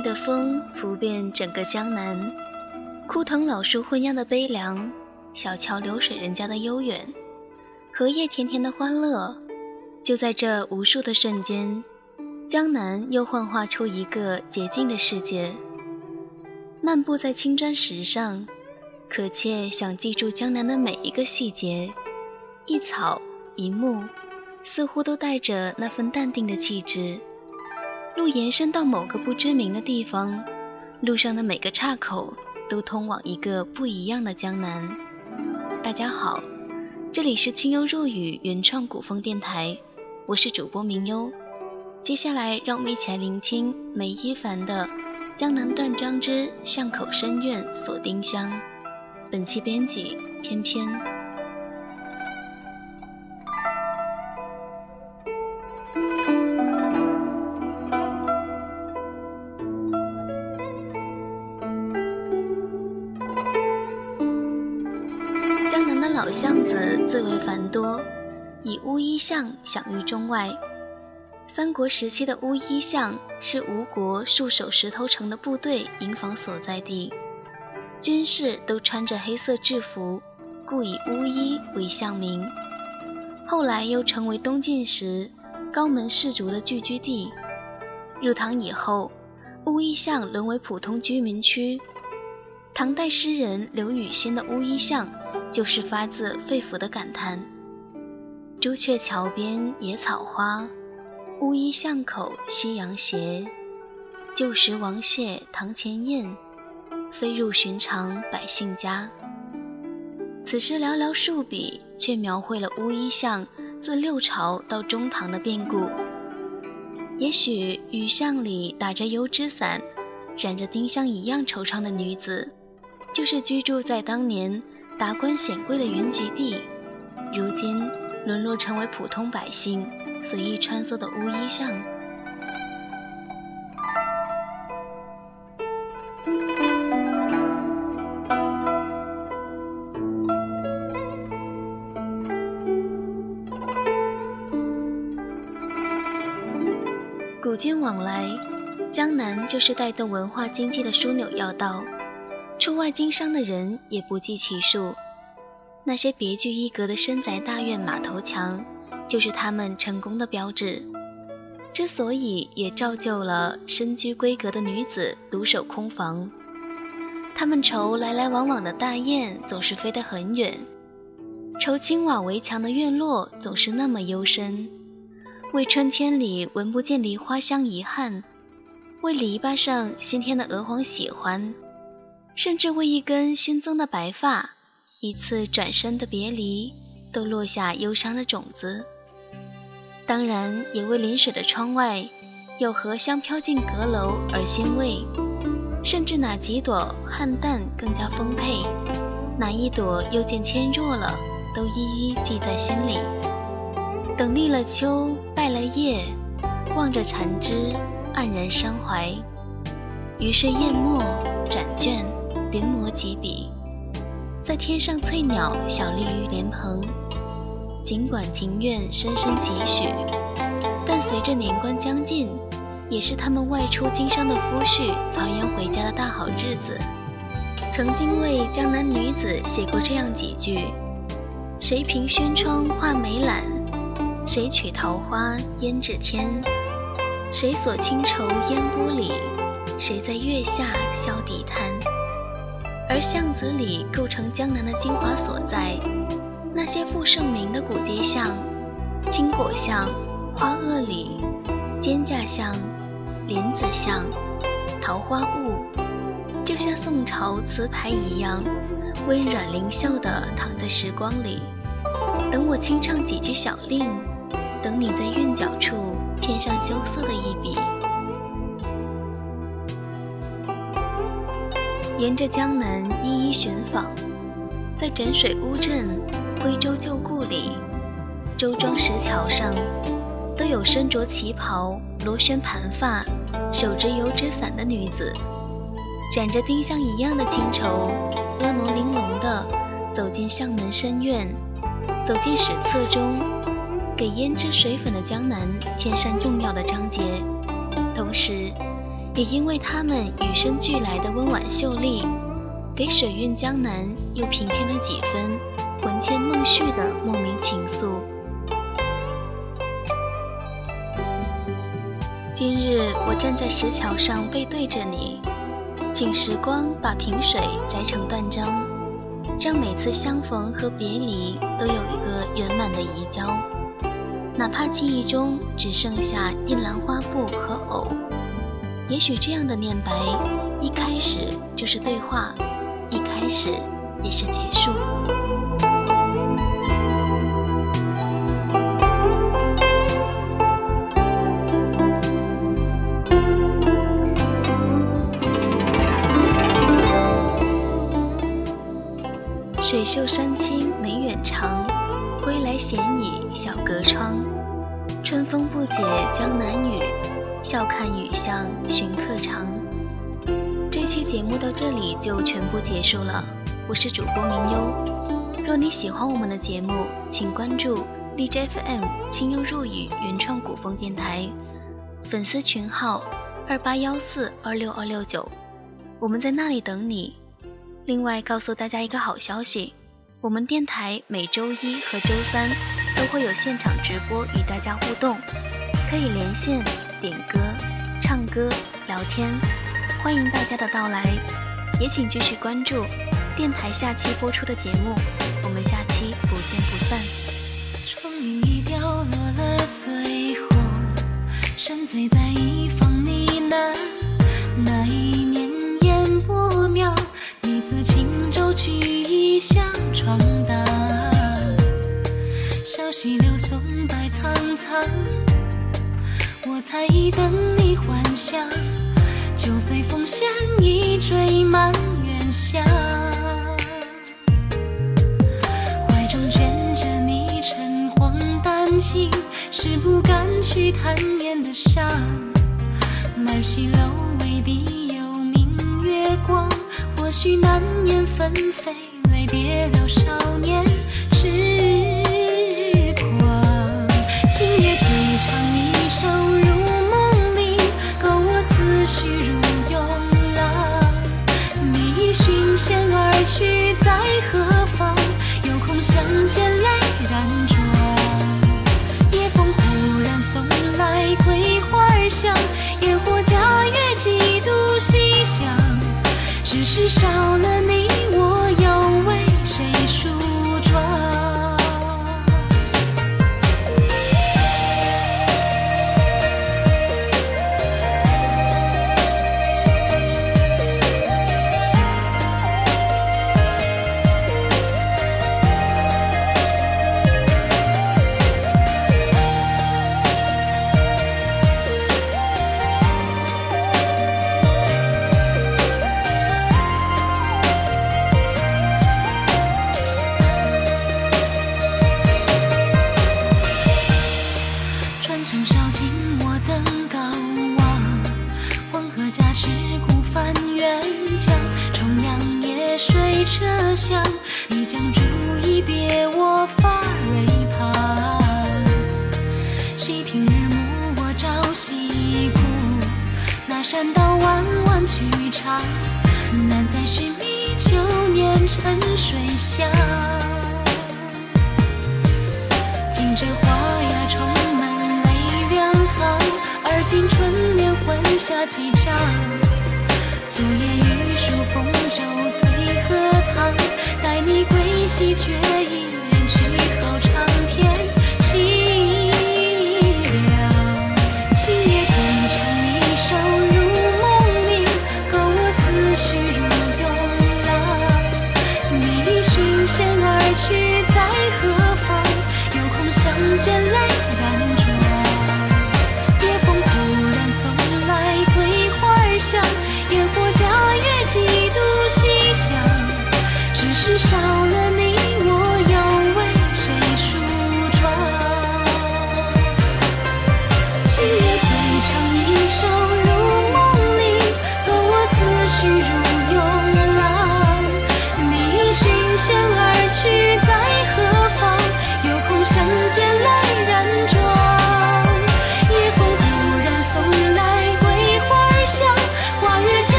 的风拂遍整个江南，枯藤老树昏鸦的悲凉，小桥流水人家的悠远，荷叶甜甜的欢乐，就在这无数的瞬间，江南又幻化出一个洁净的世界。漫步在青砖石上，可切想记住江南的每一个细节，一草一木，似乎都带着那份淡定的气质。路延伸到某个不知名的地方，路上的每个岔口都通往一个不一样的江南。大家好，这里是清幽若雨原创古风电台，我是主播明幽。接下来，让我们一起来聆听梅一凡的《江南断章之巷口深院锁丁香》。本期编辑：翩翩。乌衣巷享誉中外。三国时期的乌衣巷是吴国戍守石头城的部队营房所在地，军士都穿着黑色制服，故以乌衣为巷名。后来又成为东晋时高门士族的聚居地。入唐以后，乌衣巷沦为普通居民区。唐代诗人刘禹锡的乌衣巷。就是发自肺腑的感叹：“朱雀桥边野草花，乌衣巷口夕阳斜。旧时王谢堂前燕，飞入寻常百姓家。”此诗寥寥数笔，却描绘了乌衣巷自六朝到中唐的变故。也许与巷里打着油纸伞、染着丁香一样惆怅的女子，就是居住在当年。达官显贵的云集地，如今沦落成为普通百姓随意穿梭的乌衣巷。古今往来，江南就是带动文化经济的枢纽要道。出外经商的人也不计其数，那些别具一格的深宅大院、马头墙，就是他们成功的标志。之所以也造就了身居闺阁的女子独守空房，他们愁来来往往的大雁总是飞得很远，愁青瓦围墙的院落总是那么幽深，为春天里闻不见梨花香遗憾，为篱笆上新添的鹅黄喜欢。甚至为一根新增的白发，一次转身的别离，都落下忧伤的种子。当然，也为临水的窗外有荷香飘进阁楼而欣慰。甚至哪几朵菡萏更加丰沛，哪一朵又见纤弱了，都一一记在心里。等立了秋，败了叶，望着残枝，黯然伤怀。于是咽墨展卷。临摹几笔，在天上翠鸟小立于莲蓬。尽管庭院深深几许，但随着年关将近，也是他们外出经商的夫婿团圆回家的大好日子。曾经为江南女子写过这样几句：谁凭轩窗画眉懒？谁取桃花胭脂天？谁锁清愁烟波里？谁在月下消底滩？而巷子里构成江南的精华所在，那些负盛名的古街巷，青果巷、花萼里、蒹葭巷、莲子巷、桃花坞，就像宋朝词牌一样，温软灵秀地躺在时光里，等我轻唱几句小令，等你在韵脚处添上羞涩的一笔。沿着江南一一寻访，在枕水乌镇、徽州旧故里、周庄石桥上，都有身着旗袍、螺旋盘发、手执油纸伞的女子，染着丁香一样的清愁，婀娜玲珑地走进巷门深院，走进史册中给胭脂水粉的江南添上重要的章节，同时。也因为他们与生俱来的温婉秀丽，给水韵江南又平添了几分魂牵梦续的莫名情愫。今日我站在石桥上背对着你，请时光把萍水摘成断章，让每次相逢和别离都有一个圆满的移交。哪怕记忆中只剩下一兰花布和藕，也许这样的念白，一开始就是对话，一开始也是结束。水袖山青梅远长，归来闲倚小阁窗。春风不解江南雨，笑看雨巷寻客长。这期节目到这里就全部结束了，我是主播明优。若你喜欢我们的节目，请关注荔枝 FM 清幽若雨原创古风电台，粉丝群号二八幺四二六二六九，我们在那里等你。另外告诉大家一个好消息，我们电台每周一和周三。都会有现场直播与大家互动，可以连线、点歌、唱歌、聊天，欢迎大家的到来。也请继续关注电台下期播出的节目，我们下期不见不散。窗棂已掉落了碎红，沉醉在一方呢喃。那一年烟波渺，你自轻舟举一向闯荡。小溪流松柏苍苍，我才一等你还乡，就随风线一追满远乡。怀中卷着你晨黄丹青，是不敢去贪恋的伤。满溪楼未必有明月光，或许难言纷飞泪别了少年车厢，你将注意别我发蕊旁。细听日暮我朝夕顾，那山道弯弯曲长，难再寻觅旧年沉水乡。今朝花芽充满泪两行，而今春眠魂下几丈。昨夜雨疏风骤。你归西却已只是少了你。